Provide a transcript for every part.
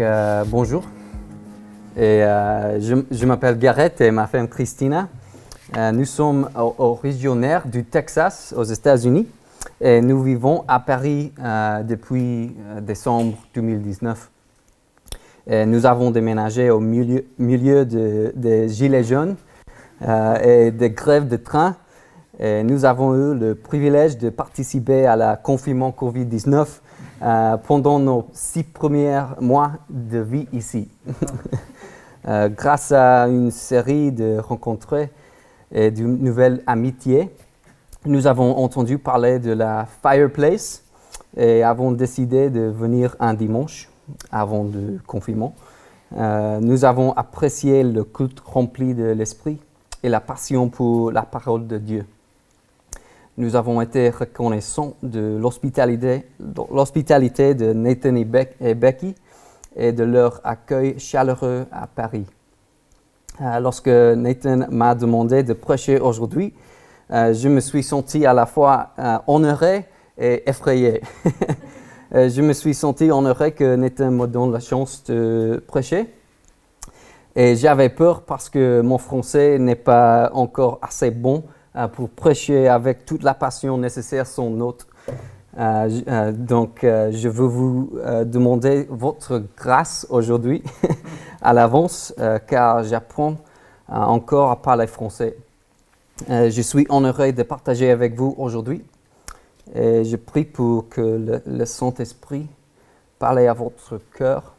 Euh, bonjour. Et, euh, je, m'appelle Garrett et ma femme Christina. Euh, nous sommes originaires du Texas, aux États-Unis, et nous vivons à Paris depuis décembre 2019. Et nous avons déménagé au milieu, milieu de- des Gilets jaunes et des grèves de train. Et nous avons eu le privilège de participer à la confinement Covid-19 euh, pendant nos six premiers mois de vie ici. Euh, grâce à une série de rencontres et d'une nouvelle amitié, nous avons entendu parler de la Fireplace et avons décidé de venir un dimanche avant le confinement. Euh, nous avons apprécié le culte rempli de l'esprit et la passion pour la parole de Dieu. Nous avons été reconnaissants de l'hospitalité, de Nathan et, Bec- et Becky et de leur accueil chaleureux à Paris. Euh, lorsque Nathan m'a demandé de prêcher aujourd'hui, euh, je me suis senti à la fois euh, honoré et effrayé. Euh, je me suis senti honoré que Nathan me donne la chance de prêcher. Et j'avais peur parce que mon français n'est pas encore assez bon pour prêcher avec toute la passion nécessaire son note. Euh, euh, donc, euh, je veux vous euh, demander votre grâce aujourd'hui à l'avance, euh, car j'apprends euh, encore à parler français. Euh, je suis honoré de partager avec vous aujourd'hui et je prie pour que le, Saint-Esprit parle à votre cœur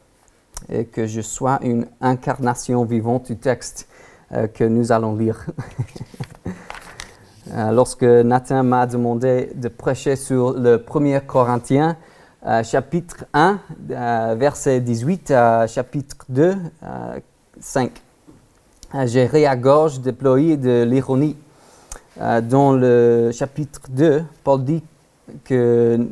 et que je sois une incarnation vivante du texte euh, que nous allons lire. Euh, lorsque Nathan m'a demandé de prêcher sur le 1er Corinthiens, euh, chapitre 1, euh, verset 18 à chapitre 2, euh, 5. Euh, J'ai ri à gorge déployée de l'ironie. Dans le chapitre 2, Paul dit qu'il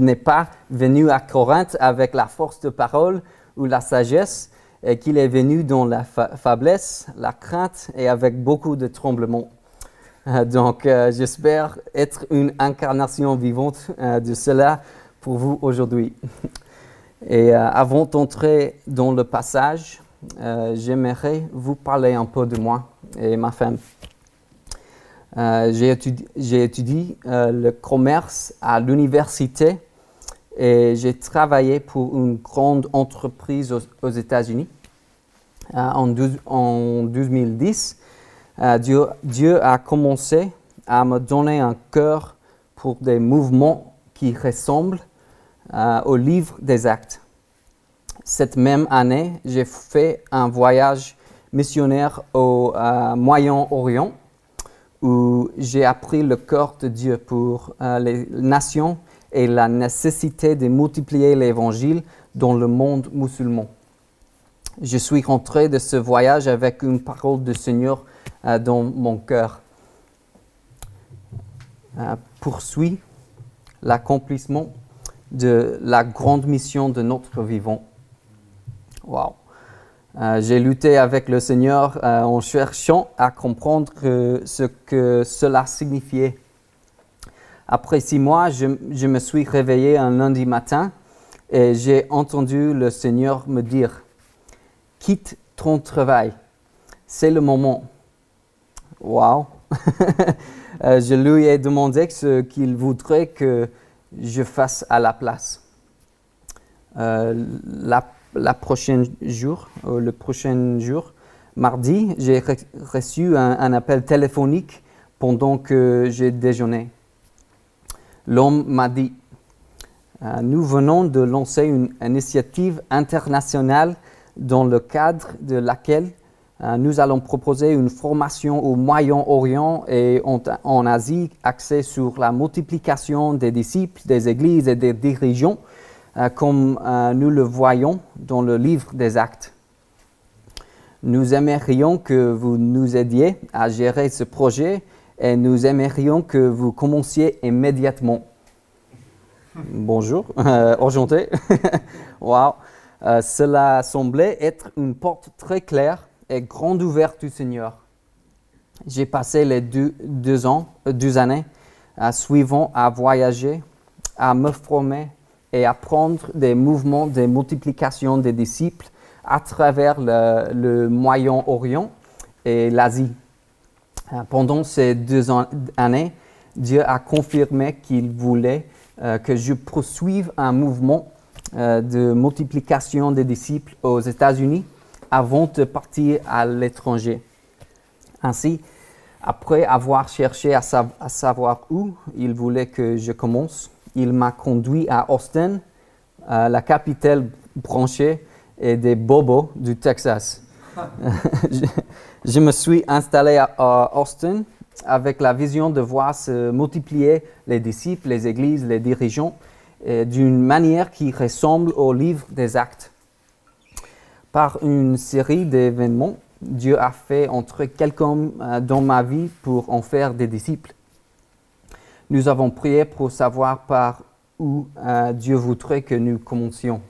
n'est pas venu à Corinthe avec la force de parole ou la sagesse, et qu'il est venu dans la fa- faiblesse, la crainte et avec beaucoup de tremblements. Euh, Donc, euh, j'espère être une incarnation vivante euh, de cela pour vous aujourd'hui. Et avant d'entrer dans le passage, j'aimerais vous parler un peu de moi et ma femme. J'ai étudié, le commerce à l'université et j'ai travaillé pour une grande entreprise aux, États-Unis. En 2010, euh, Dieu, a commencé à me donner un cœur pour des mouvements qui ressemblent euh, au livre des actes. Cette même année, j'ai fait un voyage missionnaire au euh, Moyen-Orient où j'ai appris le cœur de Dieu pour les nations et la nécessité de multiplier l'évangile dans le monde musulman. Je suis rentré de ce voyage avec une parole du Seigneur dans mon cœur. Euh, poursuit l'accomplissement de la grande mission de notre vivant. Wow. Euh, j'ai lutté avec le Seigneur euh, en cherchant à comprendre ce que cela signifiait. Après six mois, je, je me suis réveillé un lundi matin et j'ai entendu le Seigneur me dire, quitte ton travail, c'est le moment. Wow. Euh, je lui ai demandé ce qu'il voudrait que je fasse à la place. Euh, la, la prochaine jour, euh, le prochain jour, mardi, j'ai re- reçu un, appel téléphonique pendant que j'ai déjeuné. L'homme m'a dit, nous venons de lancer une initiative internationale dans le cadre de laquelle nous allons proposer une formation au Moyen-Orient et en, Asie axée sur la multiplication des disciples, des églises et des dirigeants, euh, comme euh, nous le voyons dans le livre des actes. Nous aimerions que vous nous aidiez à gérer ce projet et nous aimerions que vous commenciez immédiatement. Bonjour, euh, wow. Euh, cela semblait être une porte très claire et grande ouverte du Seigneur. J'ai passé les deux, ans, euh, deux années à suivant à voyager, à me former et apprendre des mouvements de multiplication des disciples à travers le, Moyen-Orient et l'Asie. Euh, pendant ces deux an- années, Dieu a confirmé qu'il voulait euh, que je poursuive un mouvement euh, de multiplication des disciples aux États-Unis avant de partir à l'étranger. Ainsi, après avoir cherché à, sav- à savoir où il voulait que je commence, il m'a conduit à Austin, euh, la capitale branchée et des bobos du Texas. je, me suis installé à, Austin avec la vision de voir se multiplier les disciples, les églises, les dirigeants, d'une manière qui ressemble au livre des actes. Par une série d'événements, Dieu a fait entrer quelqu'un euh, dans ma vie pour en faire des disciples. Nous avons prié pour savoir par où euh, Dieu voudrait que nous commencions.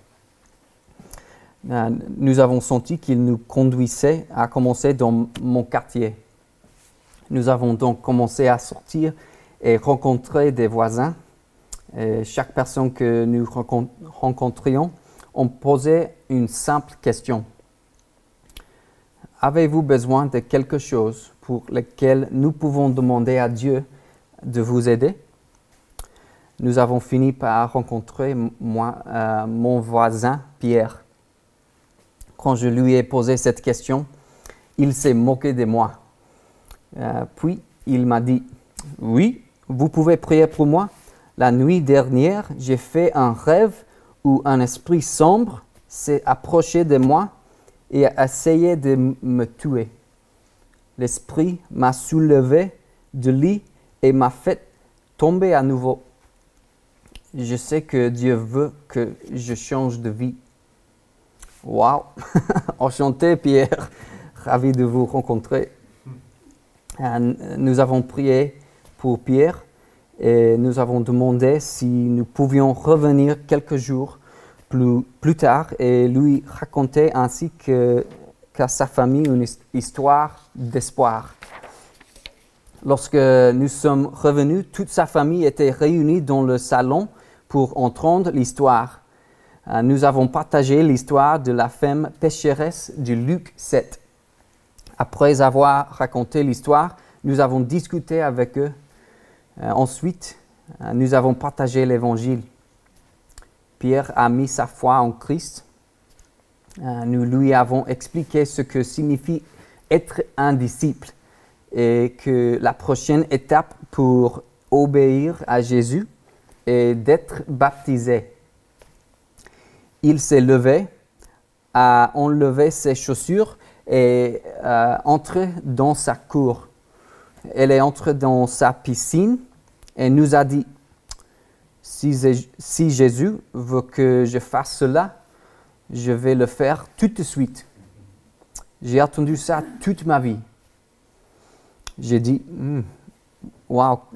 Euh, nous avons senti qu'il nous conduisait à commencer dans mon quartier. Nous avons donc commencé à sortir et rencontrer des voisins. Chaque personne que nous rencon- rencontrions, on posait une simple question. Avez-vous besoin de quelque chose pour lequel nous pouvons demander à Dieu de vous aider? Nous avons fini par rencontrer moi, euh, mon voisin Pierre. Quand je lui ai posé cette question, il s'est moqué de moi. Euh, puis il m'a dit, oui, vous pouvez prier pour moi. La nuit dernière, j'ai fait un rêve un esprit sombre s'est approché de moi et a essayé de me tuer. L'esprit m'a soulevé du lit et m'a fait tomber à nouveau. Je sais que Dieu veut que je change de vie. Wow! Enchanté, Pierre. Ravi de vous rencontrer. Euh, Nous avons prié pour Pierre et nous avons demandé si nous pouvions revenir quelques jours plus, tard et lui raconter ainsi qu'à sa famille une his- histoire d'espoir. Lorsque nous sommes revenus, toute sa famille était réunie dans le salon pour entendre l'histoire. Euh, Nous avons partagé l'histoire de la femme pécheresse de Luc 7. Après avoir raconté l'histoire, nous avons discuté avec eux. Euh, ensuite, euh, nous avons partagé l'évangile. Pierre a mis sa foi en Christ. Euh, nous lui avons expliqué ce que signifie être un disciple et que la prochaine étape pour obéir à Jésus est d'être baptisé. Il s'est levé, a enlevé ses chaussures et euh, entré dans sa cour. Elle est entrée dans sa piscine et nous a dit, si, Jésus veut que je fasse cela, je vais le faire tout de suite. J'ai attendu ça toute ma vie. J'ai dit, Hmm, wow,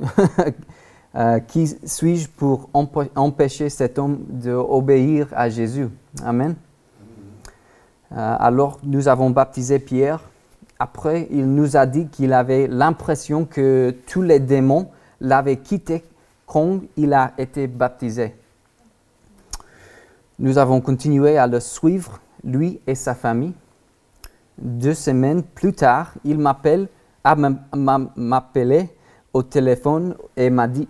Euh, qui suis-je pour empêcher cet homme d'obéir à Jésus? Amen. Euh, alors nous avons baptisé Pierre. Après, il nous a dit qu'il avait l'impression que tous les démons l'avaient quitté il a été baptisé. Nous avons continué à le suivre, lui et sa famille. Deux semaines plus tard, il m'appelle, a m- m'a- m'appelé au téléphone et m'a dit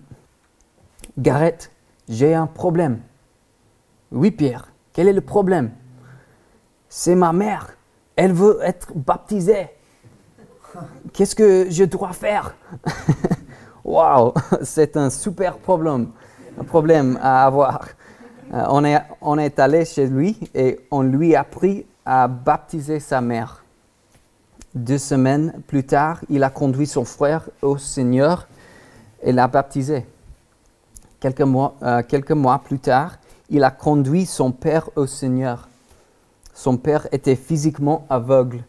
Gareth, j'ai un problème. Oui, Pierre, quel est le problème? C'est ma mère. Elle veut être baptisée. Qu'est-ce que je dois faire? Waouh, c'est un super problème, un problème à avoir. Euh, on, est, on est allé chez lui et on lui a appris à baptiser sa mère. Deux semaines plus tard, il a conduit son frère au Seigneur et l'a baptisé. Quelques mois, euh, quelques mois plus tard, il a conduit son père au Seigneur. Son père était physiquement aveugle.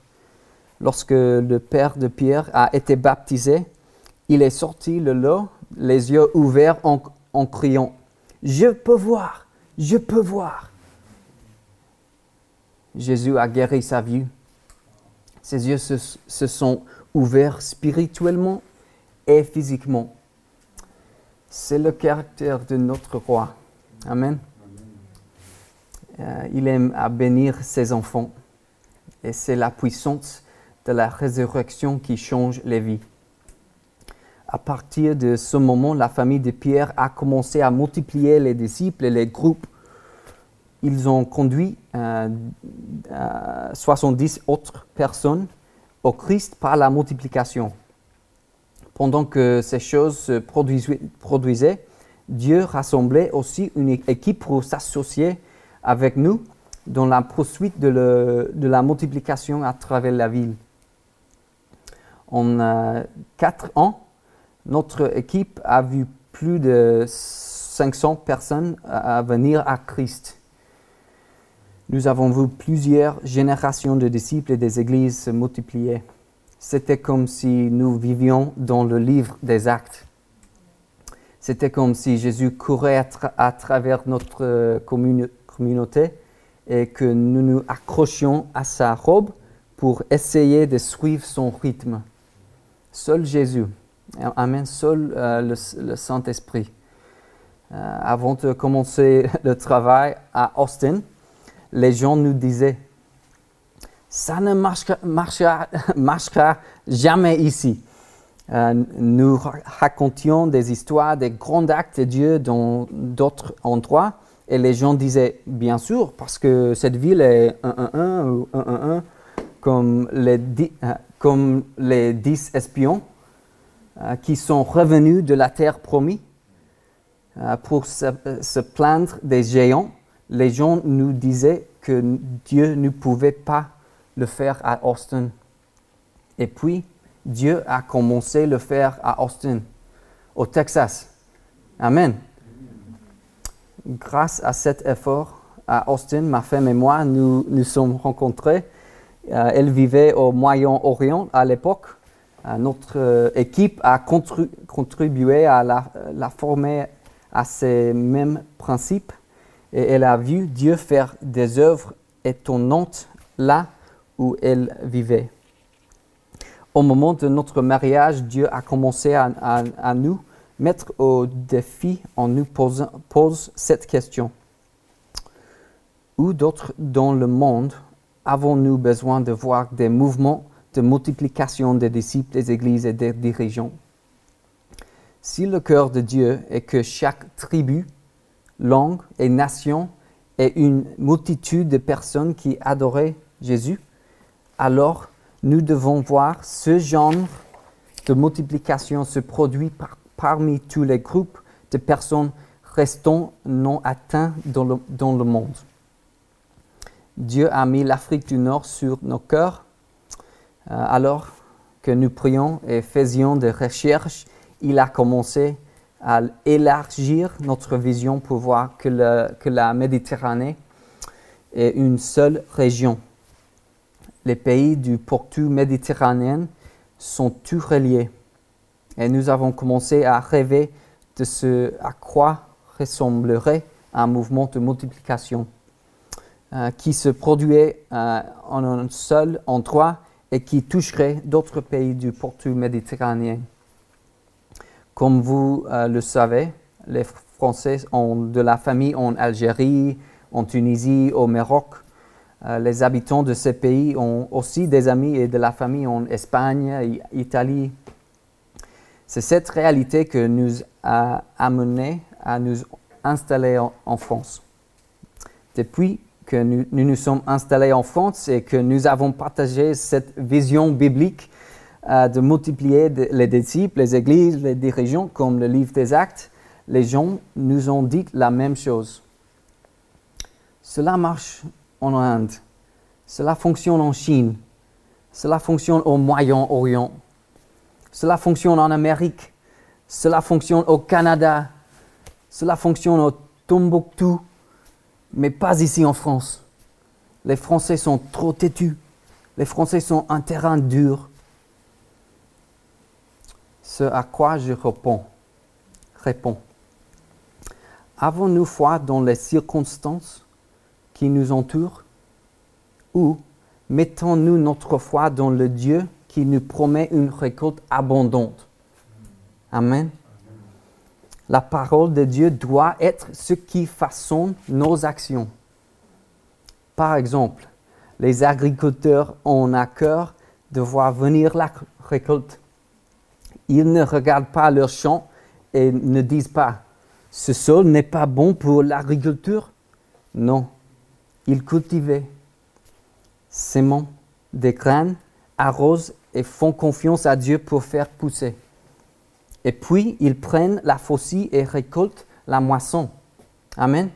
Lorsque le père de Pierre a été baptisé, il est sorti le lot, les yeux ouverts en, criant Je peux voir, je peux voir. Jésus a guéri sa vue. Ses yeux se, se sont ouverts spirituellement et physiquement. C'est le caractère de notre roi. Amen. Euh, il aime à bénir ses enfants. Et c'est la puissance de la résurrection qui change les vies. À partir de ce moment, la famille de Pierre a commencé à multiplier les disciples et les groupes. Ils ont conduit 70 autres personnes au Christ par la multiplication. Pendant que ces choses se produisaient, Dieu rassemblait aussi une équipe pour s'associer avec nous dans la poursuite de, la multiplication à travers la ville. En euh, quatre ans, notre équipe a vu plus de 500 personnes à venir à Christ. Nous avons vu plusieurs générations de disciples et des églises se multiplier. C'était comme si nous vivions dans le livre des actes. C'était comme si Jésus courait à, travers notre communauté et que nous nous accrochions à sa robe pour essayer de suivre son rythme. Seul Jésus, Amen, seul euh, le, Saint-Esprit. Euh, avant de commencer le travail à Austin, les gens nous disaient, ça ne marchera, marchera, jamais ici. Euh, nous racontions des histoires des grands actes de Dieu dans d'autres endroits et les gens disaient bien sûr parce que cette ville est 1-1-1 ou 1-1-1 comme les, euh, comme les dix espions qui sont revenus de la terre promise pour se plaindre des géants les gens nous disaient que Dieu ne pouvait pas le faire à Austin. Et puis, Dieu a commencé le faire à Austin, au Texas. Amen. Grâce à cet effort, à Austin, ma femme et moi, nous nous sommes rencontrés. Euh, elle vivait au Moyen-Orient à l'époque. Euh, notre euh, équipe a contribué à la, la former à ces mêmes principes et elle a vu Dieu faire des œuvres étonnantes là où elle vivait. Au moment de notre mariage, Dieu a commencé à, nous mettre au défi en nous posant cette question. Où d'autres dans le monde avons-nous besoin de voir des mouvements de multiplication des disciples, des églises et des dirigeants Si le cœur de Dieu est que chaque tribu langue et nation et une multitude de personnes qui adoraient Jésus, alors nous devons voir ce genre de multiplication se produire parmi tous les groupes de personnes restant non atteints dans le, dans le monde. Dieu a mis l'Afrique du Nord sur nos cœurs. Euh, alors que nous prions et faisions des recherches, il a commencé à élargir notre vision pour voir que, la Méditerranée est une seule région. Les pays du pourtour méditerranéen sont tous reliés. Et nous avons commencé à rêver de ce à quoi ressemblerait un mouvement de multiplication euh, qui se produirait euh, en un seul endroit et qui toucherait d'autres pays du pourtour méditerranéen. Comme vous euh, le savez, les Français ont de la famille en Algérie, en Tunisie, au Maroc. Euh, les habitants de ces pays ont aussi des amis et de la famille en Espagne, Italie. C'est cette réalité que nous a amené à nous installer en, France. Depuis que nous, nous, sommes installés en France et que nous avons partagé cette vision biblique de multiplier les disciples, les églises, les dirigeants, comme le livre des actes, les gens nous ont dit la même chose. Cela marche en Inde, cela fonctionne en Chine, cela fonctionne au Moyen-Orient, cela fonctionne en Amérique, cela fonctionne au Canada, cela fonctionne au Tombouctou, mais pas ici en France. Les Français sont trop têtus, les Français sont un terrain dur, ce à quoi je réponds. réponds. Avons-nous foi dans les circonstances qui nous entourent? Ou mettons-nous notre foi dans le Dieu qui nous promet une récolte abondante? Amen. La parole de Dieu doit être ce qui façonne nos actions. Par exemple, les agriculteurs ont à cœur de voir venir la récolte. Ils ne regardent pas leurs champs et ne disent pas ce sol n'est pas bon pour l'agriculture. Non, ils cultivaient, s'aimant des graines, arrosent et font confiance à Dieu pour faire pousser. Et puis, ils prennent la faucille et récoltent la moisson. Amen.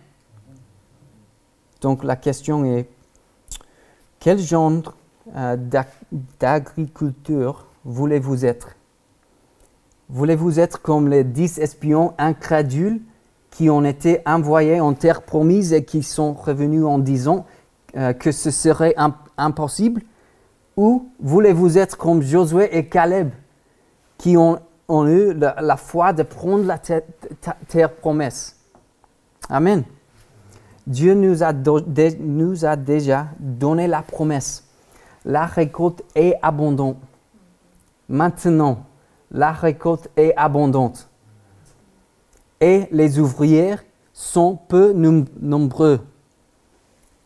Donc la question est, quel genre euh, d'agriculture voulez-vous être? Voulez-vous être comme les dix espions incrédules qui ont été envoyés en terre promise et qui sont revenus en disant euh, que ce serait impossible? Ou voulez-vous être comme Josué et Caleb qui ont, eu la, foi de prendre la terre, promesse Amen. Dieu nous a, nous a déjà donné la promesse. La récolte est abondante. Maintenant, la récolte est abondante. Et les ouvrières sont peu nombreux.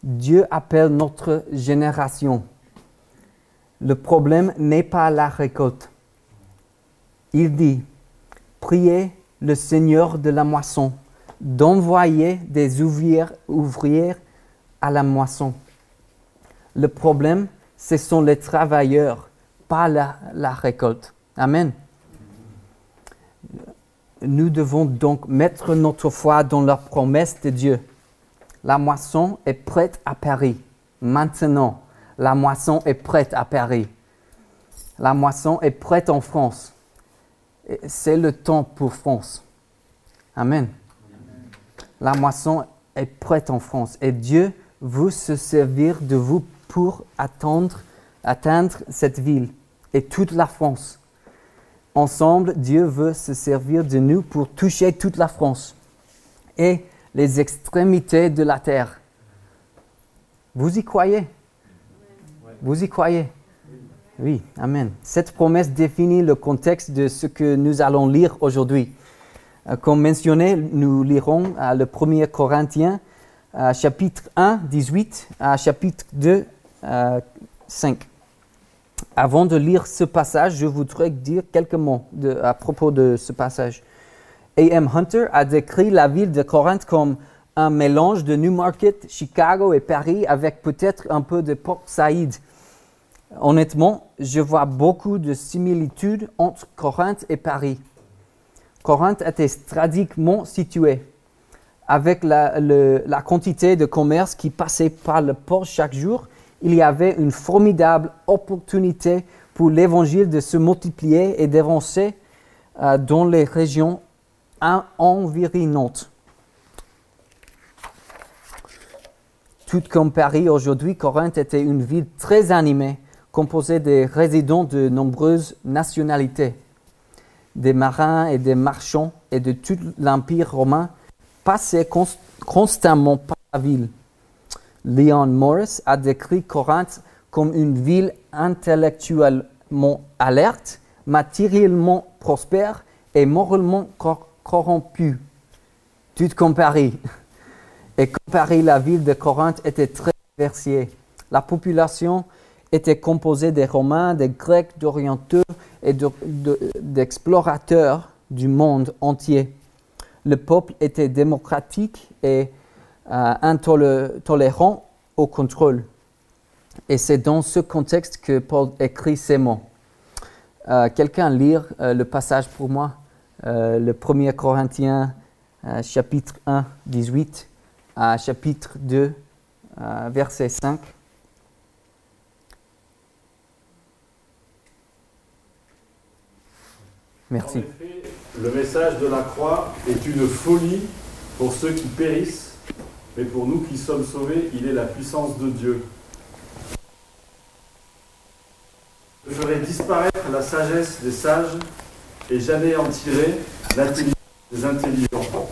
Dieu appelle notre génération. Le problème n'est pas la récolte. Il dit, priez le Seigneur de la moisson d'envoyer des ouvrières, à la moisson. Le problème, ce sont les travailleurs, pas la récolte. Amen. Nous devons donc mettre notre foi dans la promesse de Dieu. La moisson est prête à Paris. Maintenant, la moisson est prête à Paris. La moisson est prête en France. C'est le temps pour France. Amen. La moisson est prête en France et Dieu veut se servir de vous pour atteindre cette ville et toute la France. Ensemble, Dieu veut se servir de nous pour toucher toute la France et les extrémités de la terre. Vous y croyez? Vous y croyez? Oui, Amen. Cette promesse définit le contexte de ce que nous allons lire aujourd'hui. Euh, comme mentionné, nous lirons euh, le 1er Corinthiens, euh, chapitre 1, 18, à chapitre 2, 5. Avant de lire ce passage, je voudrais dire quelques mots à propos de ce passage. A.M. Hunter a décrit la ville de Corinthe comme un mélange de Newmarket, Chicago et Paris avec peut-être un peu de Port Saïd. Honnêtement, je vois beaucoup de similitudes entre Corinthe et Paris. Corinthe était stratégiquement située. Avec la, quantité de commerce qui passait par le port chaque jour, il y avait une formidable opportunité pour l'évangile de se multiplier et d'avancer euh, dans les régions environnantes. Tout comme Paris aujourd'hui, Corinthe était une ville très animée, composée de résidents de nombreuses nationalités. Des marins et des marchands et de tout l'Empire romain passaient constamment par la ville. Leon Morris a décrit Corinthe comme une ville intellectuellement alerte, matériellement prospère et moralement corrompue. Tout comme Paris. Et comme Paris, la ville de Corinthe était très diversifiée. La population était composée des Romains, des Grecs, d'Orientaux et d'explorateurs du monde entier. Le peuple était démocratique et euh, intolérant au contrôle. Et c'est dans ce contexte que Paul écrit ces mots. Euh, quelqu'un lire euh, le passage pour moi, le 1er Corinthiens, chapitre 1, 18 à chapitre 2, verset 5. Merci. le message de la croix est une folie pour ceux qui périssent mais pour nous qui sommes sauvés, il est la puissance de Dieu. Je ferai disparaître la sagesse des sages et j'anéantirai l'intelligence des intelligents.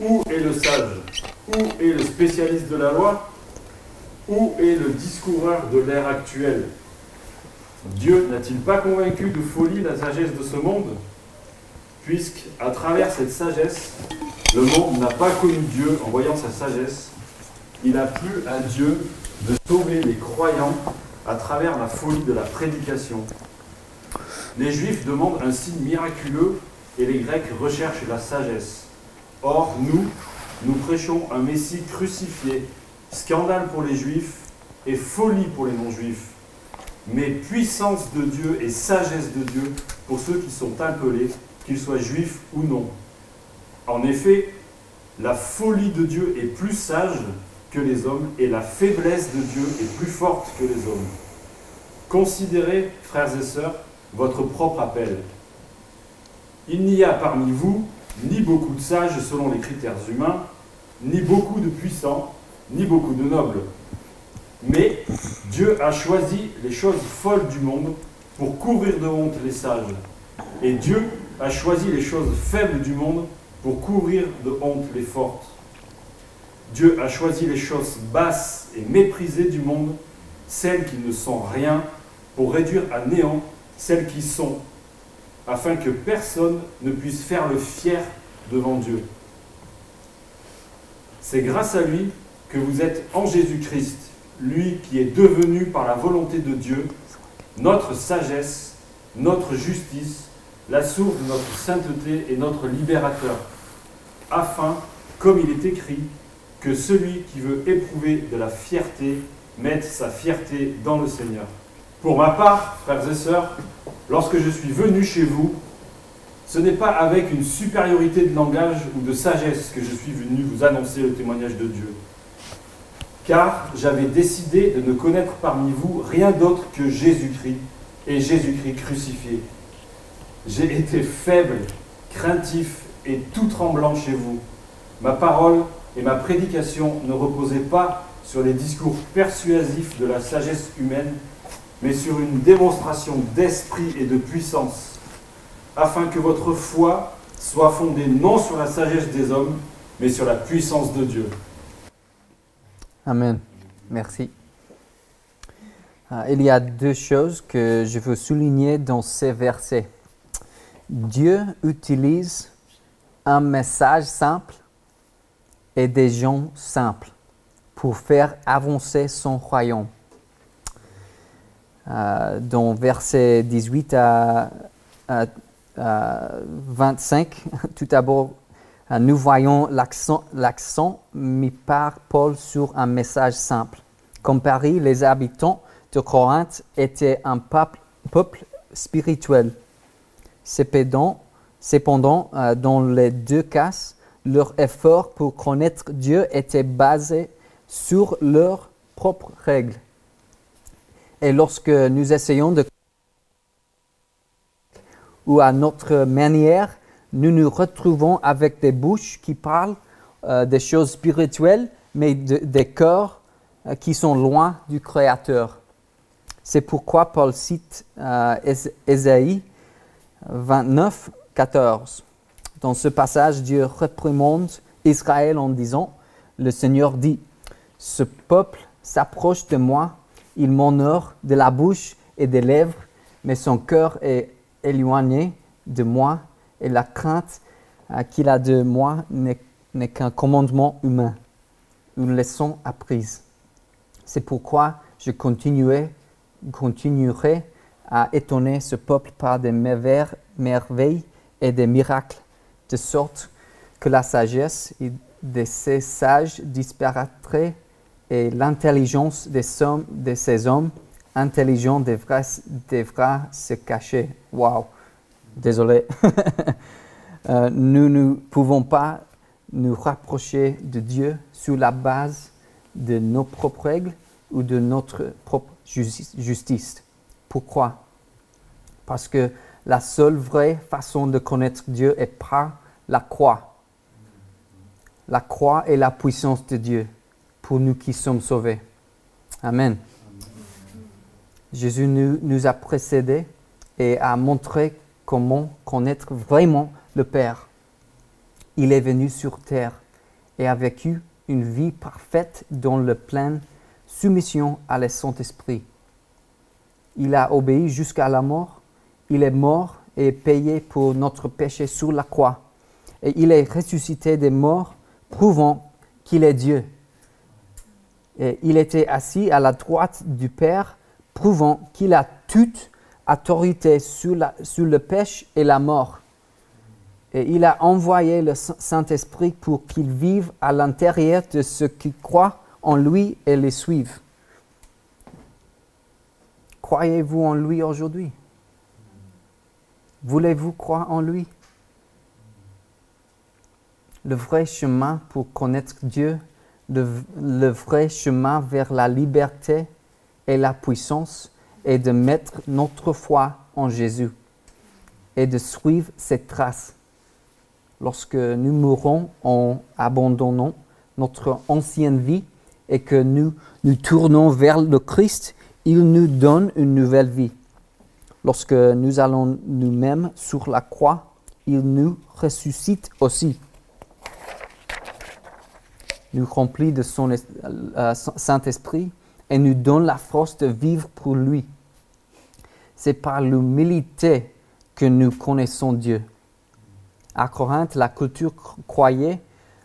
Où est le sage? Où est le spécialiste de la loi? Où est le discoureur de l'ère actuelle? Dieu n'a-t-il pas convaincu de folie la sagesse de ce monde? Puisque, à travers cette sagesse, le monde n'a pas connu Dieu en voyant sa sagesse, il a plu à Dieu de sauver les croyants à travers la folie de la prédication. Les Juifs demandent un signe miraculeux et les Grecs recherchent la sagesse. Or, nous, nous prêchons un Messie crucifié, scandale pour les Juifs et folie pour les non-Juifs, mais puissance de Dieu et sagesse de Dieu pour ceux qui sont appelés, qu'ils soient juifs ou non. En effet, la folie de Dieu est plus sage que les hommes et la faiblesse de Dieu est plus forte que les hommes. Considérez, frères et sœurs, votre propre appel. Il n'y a parmi vous ni beaucoup de sages selon les critères humains, ni beaucoup de puissants, ni beaucoup de nobles. Mais Dieu a choisi les choses folles du monde pour couvrir de honte les sages. Et Dieu a choisi les choses faibles du monde pour couvrir de honte les fortes. Dieu a choisi les choses basses et méprisées du monde, celles qui ne sont rien, pour réduire à néant celles qui sont, afin que personne ne puisse faire le fier devant Dieu. C'est grâce à lui que vous êtes en Jésus-Christ, lui qui est devenu par la volonté de Dieu notre sagesse, notre justice, la source de notre sainteté et notre libérateur, afin, comme il est écrit, que celui qui veut éprouver de la fierté mette sa fierté dans le Seigneur. Pour ma part, frères et sœurs, lorsque je suis venu chez vous, ce n'est pas avec une supériorité de langage ou de sagesse que je suis venu vous annoncer le témoignage de Dieu. Car j'avais décidé de ne connaître parmi vous rien d'autre que Jésus-Christ et Jésus-Christ crucifié. J'ai été faible, craintif et tout tremblant chez vous. Ma parole et ma prédication ne reposaient pas sur les discours persuasifs de la sagesse humaine, mais sur une démonstration d'esprit et de puissance, afin que votre foi soit fondée non sur la sagesse des hommes, mais sur la puissance de Dieu. Amen. Merci. Ah, il y a deux choses que je veux souligner dans ces versets. Dieu utilise un message simple et des gens simples pour faire avancer son royaume. Euh, dans versets 18 à, 25, tout d'abord, euh, nous voyons l'accent mis par Paul sur un message simple. Comme Paris, les habitants de Corinthe étaient un peuple, spirituel. Cependant, cependant euh, dans les deux cas, leur effort pour connaître Dieu était basé sur leurs propres règles. Et lorsque nous essayons de ou à notre manière, nous nous retrouvons avec des bouches qui parlent euh, des choses spirituelles, mais des cœurs euh, qui sont loin du Créateur. C'est pourquoi Paul cite euh, Ésaïe 29, 14. Dans ce passage, Dieu réprimande Israël en disant, le Seigneur dit, ce peuple s'approche de moi, il m'honore de la bouche et des lèvres, mais son cœur est éloigné de moi et la crainte euh, qu'il a de moi n'est qu'un commandement humain, une leçon apprise. C'est pourquoi je continuerai, continuerai à étonner ce peuple par des merveilles et des miracles de sorte que la sagesse de ces sages disparaîtrait et l'intelligence de ces hommes intelligents devra, devra se cacher. Wow, désolé. euh, nous ne pouvons pas nous rapprocher de Dieu sur la base de nos propres règles ou de notre propre justice. Pourquoi? Parce que la seule vraie façon de connaître Dieu est par la croix. La croix est la puissance de Dieu pour nous qui sommes sauvés. Amen. Jésus nous, nous, a précédés et a montré comment connaître vraiment le Père. Il est venu sur terre et a vécu une vie parfaite dans le pleine soumission à le Saint-Esprit. Il a obéi jusqu'à la mort. Il est mort et payé pour notre péché sur la croix et il est ressuscité des morts, prouvant qu'il est Dieu. Et il était assis à la droite du Père, prouvant qu'il a toute autorité sur, la, sur le péché et la mort. Et il a envoyé le Saint-Esprit pour qu'il vive à l'intérieur de ceux qui croient en lui et les suivent. Croyez-vous en lui aujourd'hui? Voulez-vous croire en lui? Le vrai chemin pour connaître Dieu, le, le vrai chemin vers la liberté et la puissance est de mettre notre foi en Jésus et de suivre ses traces lorsque nous mourons en abandonnant notre ancienne vie et que nous nous tournons vers le Christ, il nous donne une nouvelle vie. Lorsque nous allons nous-mêmes sur la croix, il nous ressuscite aussi. Nous remplit de son euh, Saint-Esprit et nous donne la force de vivre pour lui. C'est par l'humilité que nous connaissons Dieu. À Corinthe, la culture croyait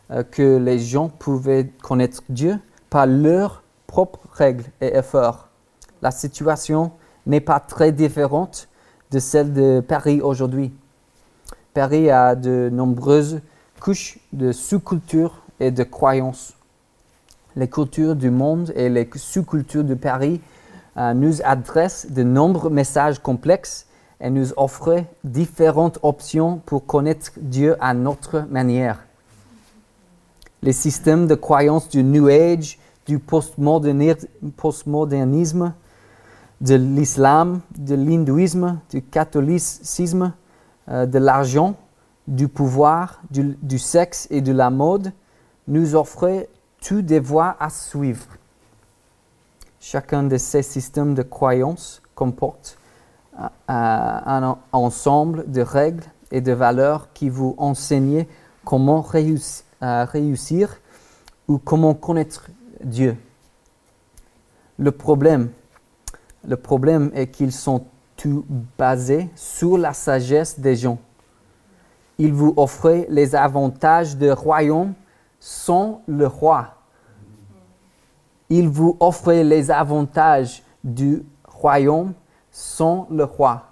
euh, que les gens pouvaient connaître Dieu par leurs propres règles et efforts. La situation n'est pas très différente de celle de Paris aujourd'hui. Paris a de nombreuses couches de sous-cultures et de croyances. Les cultures du monde et les sous-cultures de Paris euh, nous adressent de nombreux messages complexes et nous offre différentes options pour connaître Dieu à notre manière. Les systèmes de croyance du New Age, du postmodernisme, de l'islam, de l'hindouisme, du catholicisme, euh, de l'argent, du pouvoir, du, sexe et de la mode nous offrent tous des à suivre. Chacun de ces systèmes de croyance comporte un ensemble de règles et de valeurs qui vous enseignent comment réussir ou comment connaître Dieu. Le problème, le problème est qu'ils sont tous basés sur la sagesse des gens. Ils vous offrent les avantages du royaume sans le roi. Ils vous offrent les avantages du royaume sont le roi.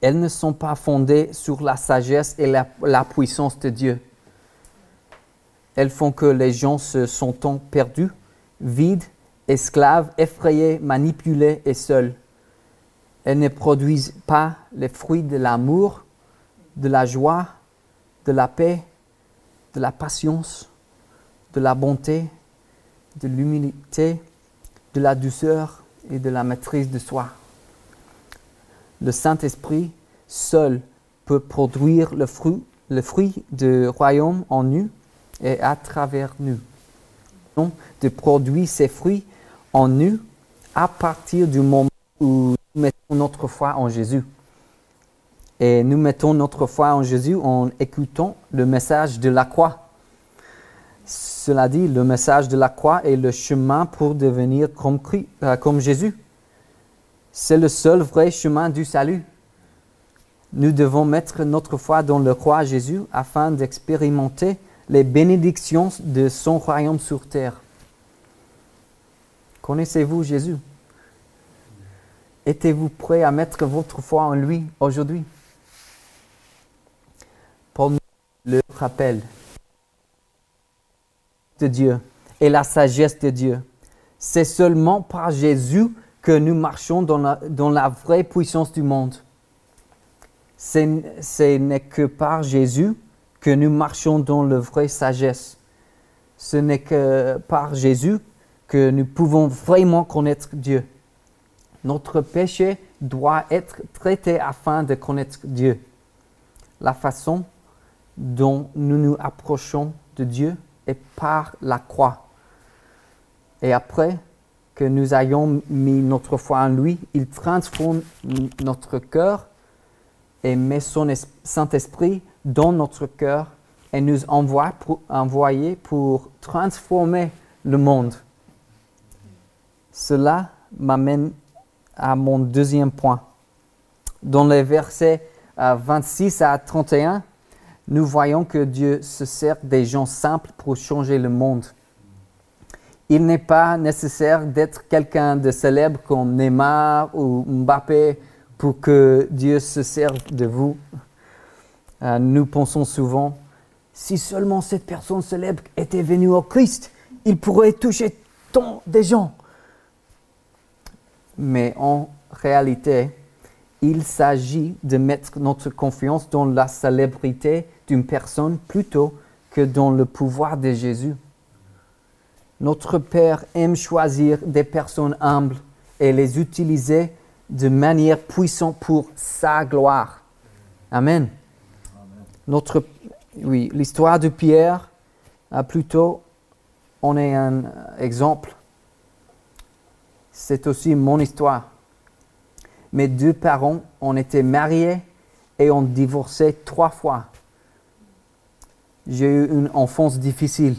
Elles ne sont pas fondées sur la sagesse et la, puissance de Dieu. Elles font que les gens se sentent perdus, vides, esclaves, effrayés, manipulés et seuls. Elles ne produisent pas les fruits de l'amour, de la joie, de la paix, de la patience, de la bonté, de l'humilité, de la douceur, et de la maîtrise de soi. Le Saint-Esprit seul peut produire le fruit, le fruit du royaume en nous et à travers nous. Donc, de produire ces fruits en nous à partir du moment où nous mettons notre foi en Jésus. Et nous mettons notre foi en Jésus en écoutant le message de la croix. Cela dit, le message de la croix est le chemin pour devenir comme, euh, Jésus. C'est le seul vrai chemin du salut. Nous devons mettre notre foi dans le croix Jésus afin d'expérimenter les bénédictions de son royaume sur terre. Connaissez-vous Jésus? Êtes-vous prêt à mettre votre foi en lui aujourd'hui? Paul le rappelle de Dieu et la sagesse de Dieu. C'est seulement par Jésus que nous marchons dans la, dans la vraie puissance du monde. Ce n'est que par Jésus que nous marchons dans la vraie sagesse. Ce n'est que par Jésus que nous pouvons vraiment connaître Dieu. Notre péché doit être traité afin de connaître Dieu. La façon dont nous nous approchons de Dieu et par la croix. Et après que nous ayons mis notre foi en lui, il transforme notre cœur et met son Saint-Esprit dans notre cœur et nous envoie pour, envoyer pour transformer le monde. Cela m'amène à mon deuxième point. Dans les versets 26 euh, à 31, nous voyons que Dieu se sert des gens simples pour changer le monde. Il n'est pas nécessaire d'être quelqu'un de célèbre comme Neymar ou Mbappé pour que Dieu se serve de vous. Euh, nous pensons souvent, si seulement cette personne célèbre était venue au Christ, il pourrait toucher tant de gens. Mais en réalité, il s'agit de mettre notre confiance dans la célébrité d'une personne plutôt que dans le pouvoir de Jésus. Notre Père aime choisir des personnes humbles et les utiliser de manière puissante pour sa gloire. Amen. Oui, l'histoire de Pierre, a plutôt, on est un exemple. C'est aussi mon histoire. Mes deux parents ont été mariés et ont divorcé trois fois. J'ai eu une enfance difficile.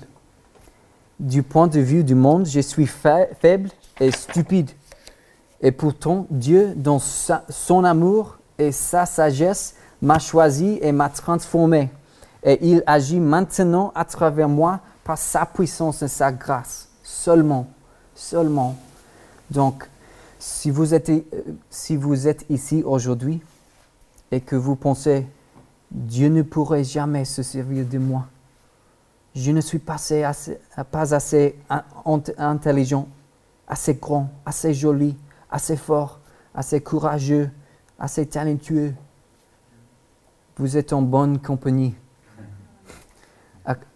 Du point de vue du monde, je suis faible et stupide. Et pourtant, Dieu, dans son amour et sa sagesse, m'a choisi et m'a transformé. Et il agit maintenant à travers moi par sa puissance et sa grâce. Seulement, seulement. Donc, si vous êtes, euh, si vous êtes ici aujourd'hui et que vous pensez, Dieu ne pourrait jamais se servir de moi, je ne suis pas assez, pas assez intelligent, assez grand, assez joli, assez fort, assez courageux, assez talentueux. Vous êtes en bonne compagnie.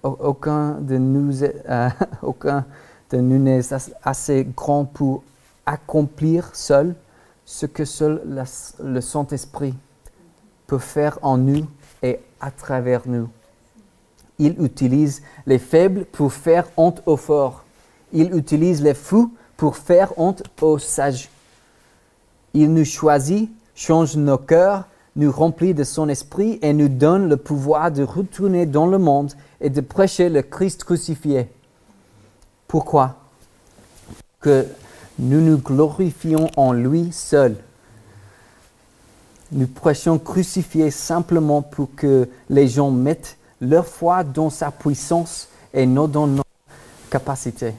Aucun de nous, euh, aucun de nous n'est assez grand pour accomplir seul ce que seul le Saint-Esprit peut faire en nous et à travers nous. Il utilise les faibles pour faire honte aux forts. Il utilise les fous pour faire honte aux sages. Il nous choisit, change nos cœurs, nous remplit de son esprit et nous donne le pouvoir de retourner dans le monde et de prêcher le Christ crucifié. Pourquoi? Que nous nous glorifions en lui seul. Nous prêchons crucifié simplement pour que les gens mettent leur foi dans sa puissance et non dans nos capacités.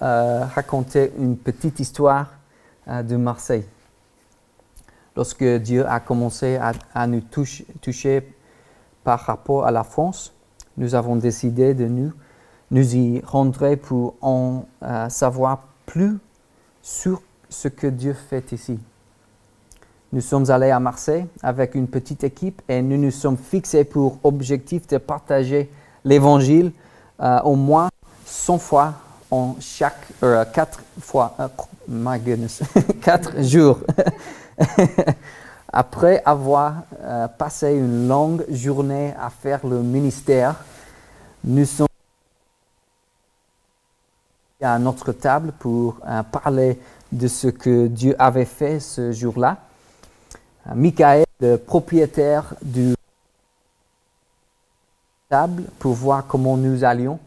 Euh, raconter une petite histoire euh, de Marseille. Lorsque Dieu a commencé à, nous toucher, par rapport à la France, nous avons décidé de nous, nous y rendre pour en euh, savoir plus sur ce que Dieu fait ici. Nous sommes allés à Marseille avec une petite équipe et nous nous sommes fixés pour objectif de partager l'évangile euh, au moins 100 fois en chaque euh, quatre fois, euh, my goodness, quatre jours. Après avoir passé une longue journée à faire le ministère, nous sommes à notre table pour parler de ce que Dieu avait fait ce jour-là. Michael, le propriétaire du table, pour voir comment nous allions,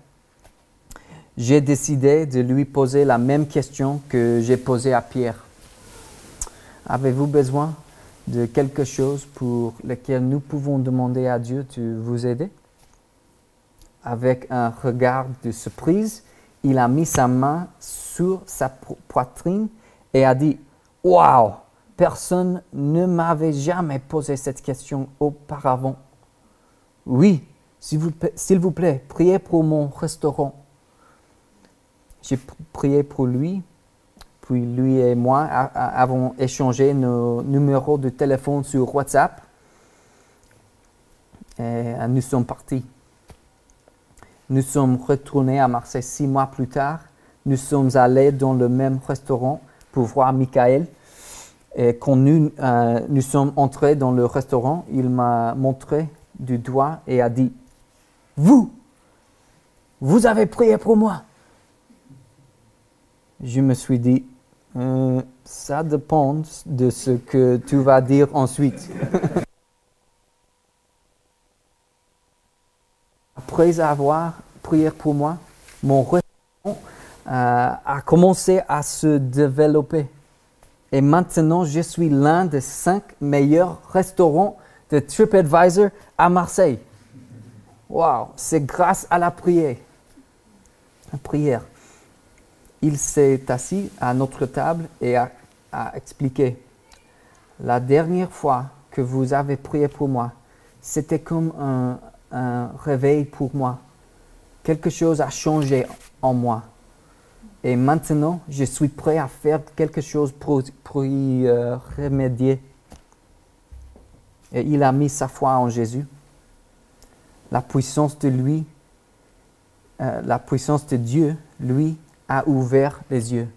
j'ai décidé de lui poser la même question que j'ai posée à Pierre. Avez-vous besoin de quelque chose pour lequel nous pouvons demander à Dieu de vous aider? Avec un regard de surprise, il a mis sa main sur sa poitrine et a dit Waouh! Personne ne m'avait jamais posé cette question auparavant. Oui, s'il vous, plaît, priez pour mon restaurant. J'ai prié pour lui, puis lui et moi avons échangé nos numéros de téléphone sur WhatsApp et nous sommes partis. Nous sommes retournés à Marseille six mois plus tard. Nous sommes allés dans le même restaurant pour voir Michael et quand nous, euh, sommes entrés dans le restaurant, il m'a montré du doigt et a dit, Vous, vous avez prié pour moi. Je me suis dit, euh, ça dépend de ce que tu vas dire ensuite. Après avoir prié pour moi, mon restaurant euh, a commencé à se développer. Et maintenant, je suis l'un des cinq meilleurs restaurants de TripAdvisor à Marseille. Waouh, c'est grâce à la prière. La prière. Il s'est assis à notre table et a expliqué La dernière fois que vous avez prié pour moi, c'était comme un, un réveil pour moi. Quelque chose a changé en moi. Et maintenant, je suis prêt à faire quelque chose pour, y euh, remédier. Et il a mis sa foi en Jésus. La puissance de lui, euh, la puissance de Dieu, lui, a ouvert les yeux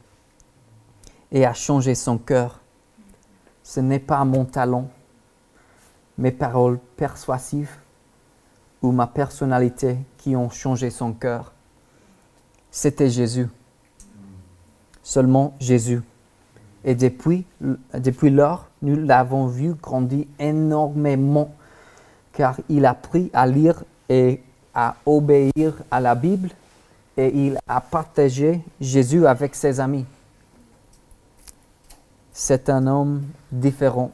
et a changé son cœur. Ce n'est pas mon talent, mes paroles persuasives ou ma personnalité qui ont changé son cœur. C'était Jésus. Seulement Jésus. Et depuis, depuis lors, nous l'avons vu grandir énormément, car il a appris à lire et à obéir à la Bible, et il a partagé Jésus avec ses amis. C'est un homme différent.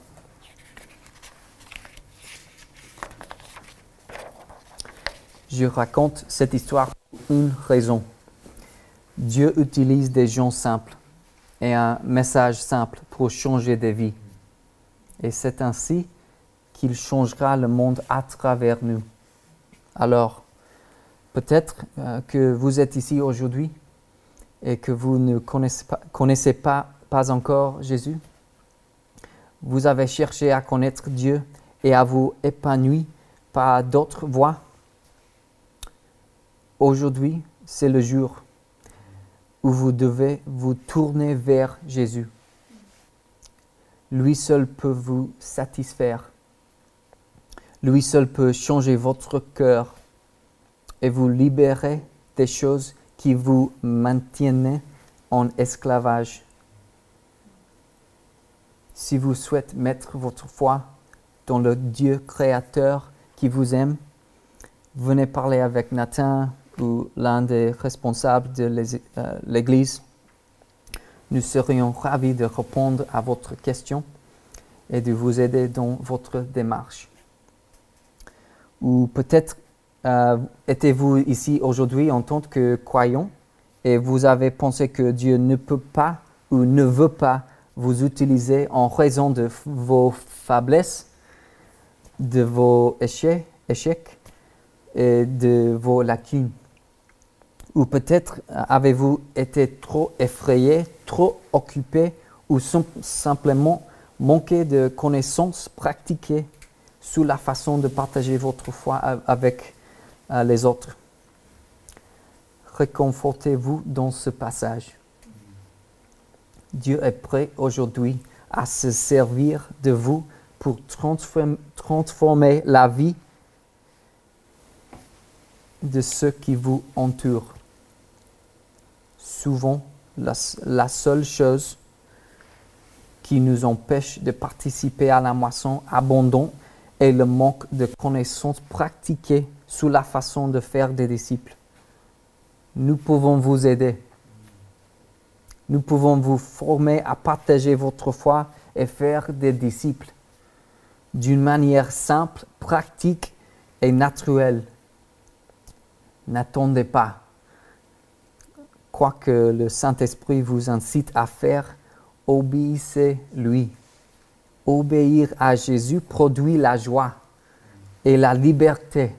Je raconte cette histoire pour une raison. Dieu utilise des gens simples et un message simple pour changer des vies. Et c'est ainsi qu'il changera le monde à travers nous. Alors, peut-être euh, que vous êtes ici aujourd'hui et que vous ne connaissez pas, encore Jésus. Vous avez cherché à connaître Dieu et à vous épanouir par d'autres voies. Aujourd'hui, c'est le jour où vous devez vous tourner vers Jésus. Lui seul peut vous satisfaire. Lui seul peut changer votre cœur et vous libérer des choses qui vous maintiennent en esclavage. Si vous souhaitez mettre votre foi dans le Dieu créateur qui vous aime, venez parler avec Nathan ou l'un des responsables de euh, l'Église. Nous serions ravis de répondre à votre question et de vous aider dans votre démarche. Ou peut-être euh, êtes-vous ici aujourd'hui en tant que croyant et vous avez pensé que Dieu ne peut pas ou ne veut pas vous utiliser en raison de vos faiblesses, de vos échecs et de vos lacunes? Ou peut-être avez-vous été trop effrayé, trop occupé ou simplement manqué de connaissances pratiquées sous la façon de partager votre foi avec euh, les autres? Réconfortez-vous dans ce passage. Dieu est prêt aujourd'hui à se servir de vous pour transformer la vie de ceux qui vous entourent souvent la, seule chose qui nous empêche de participer à la moisson abondante est le manque de connaissances pratiquées sous la façon de faire des disciples. Nous pouvons vous aider. Nous pouvons vous former à partager votre foi et faire des disciples d'une manière simple, pratique et naturelle. N'attendez pas quoi que le Saint-Esprit vous incite à faire, obéissez-lui. Obéir à Jésus produit la joie et la liberté.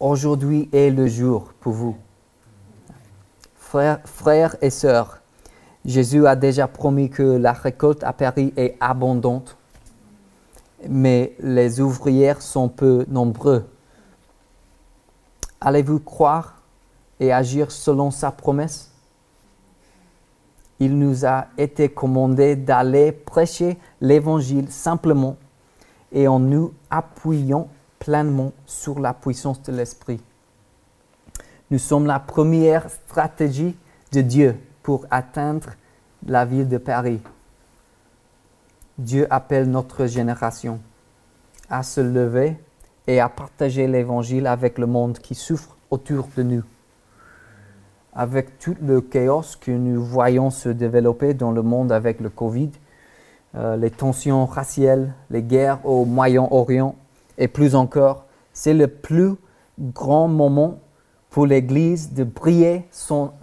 Aujourd'hui est le jour pour vous. Frères, frères et sœurs, Jésus a déjà promis que la récolte à Paris est abondante, mais les ouvrières sont peu nombreux. Allez-vous croire et agir selon sa promesse. Il nous a été commandé d'aller prêcher l'Évangile simplement et en nous appuyant pleinement sur la puissance de l'Esprit. Nous sommes la première stratégie de Dieu pour atteindre la ville de Paris. Dieu appelle notre génération à se lever et à partager l'Évangile avec le monde qui souffre autour de nous avec tout le chaos que nous voyons se développer dans le monde avec le Covid, euh, les tensions raciales, les guerres au Moyen-Orient et plus encore, c'est le plus grand moment pour l'Église de briller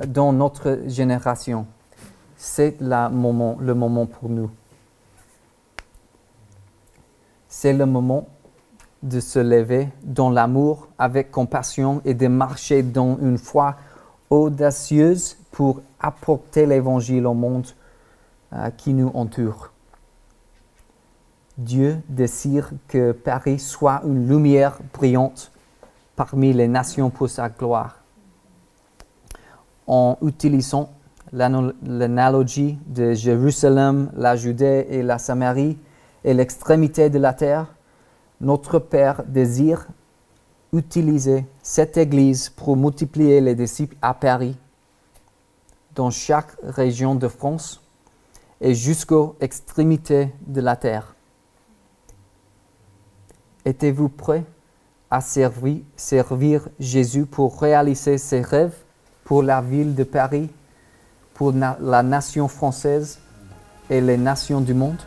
dans notre génération. C'est moment, le moment pour nous. C'est le moment de se lever dans l'amour avec compassion et de marcher dans une foi audacieuse pour apporter l'Évangile au monde euh, qui nous entoure. Dieu désire que Paris soit une lumière brillante parmi les nations pour sa gloire. En utilisant l'analogie de Jérusalem, la Judée et la Samarie et l'extrémité de la terre, notre Père désire utiliser cette Église pour multiplier les disciples à Paris, dans chaque région de France et jusqu'aux extrémités de la terre. Êtes-vous prêt à servir, Jésus pour réaliser ses rêves pour la ville de Paris, pour la nation française et les nations du monde?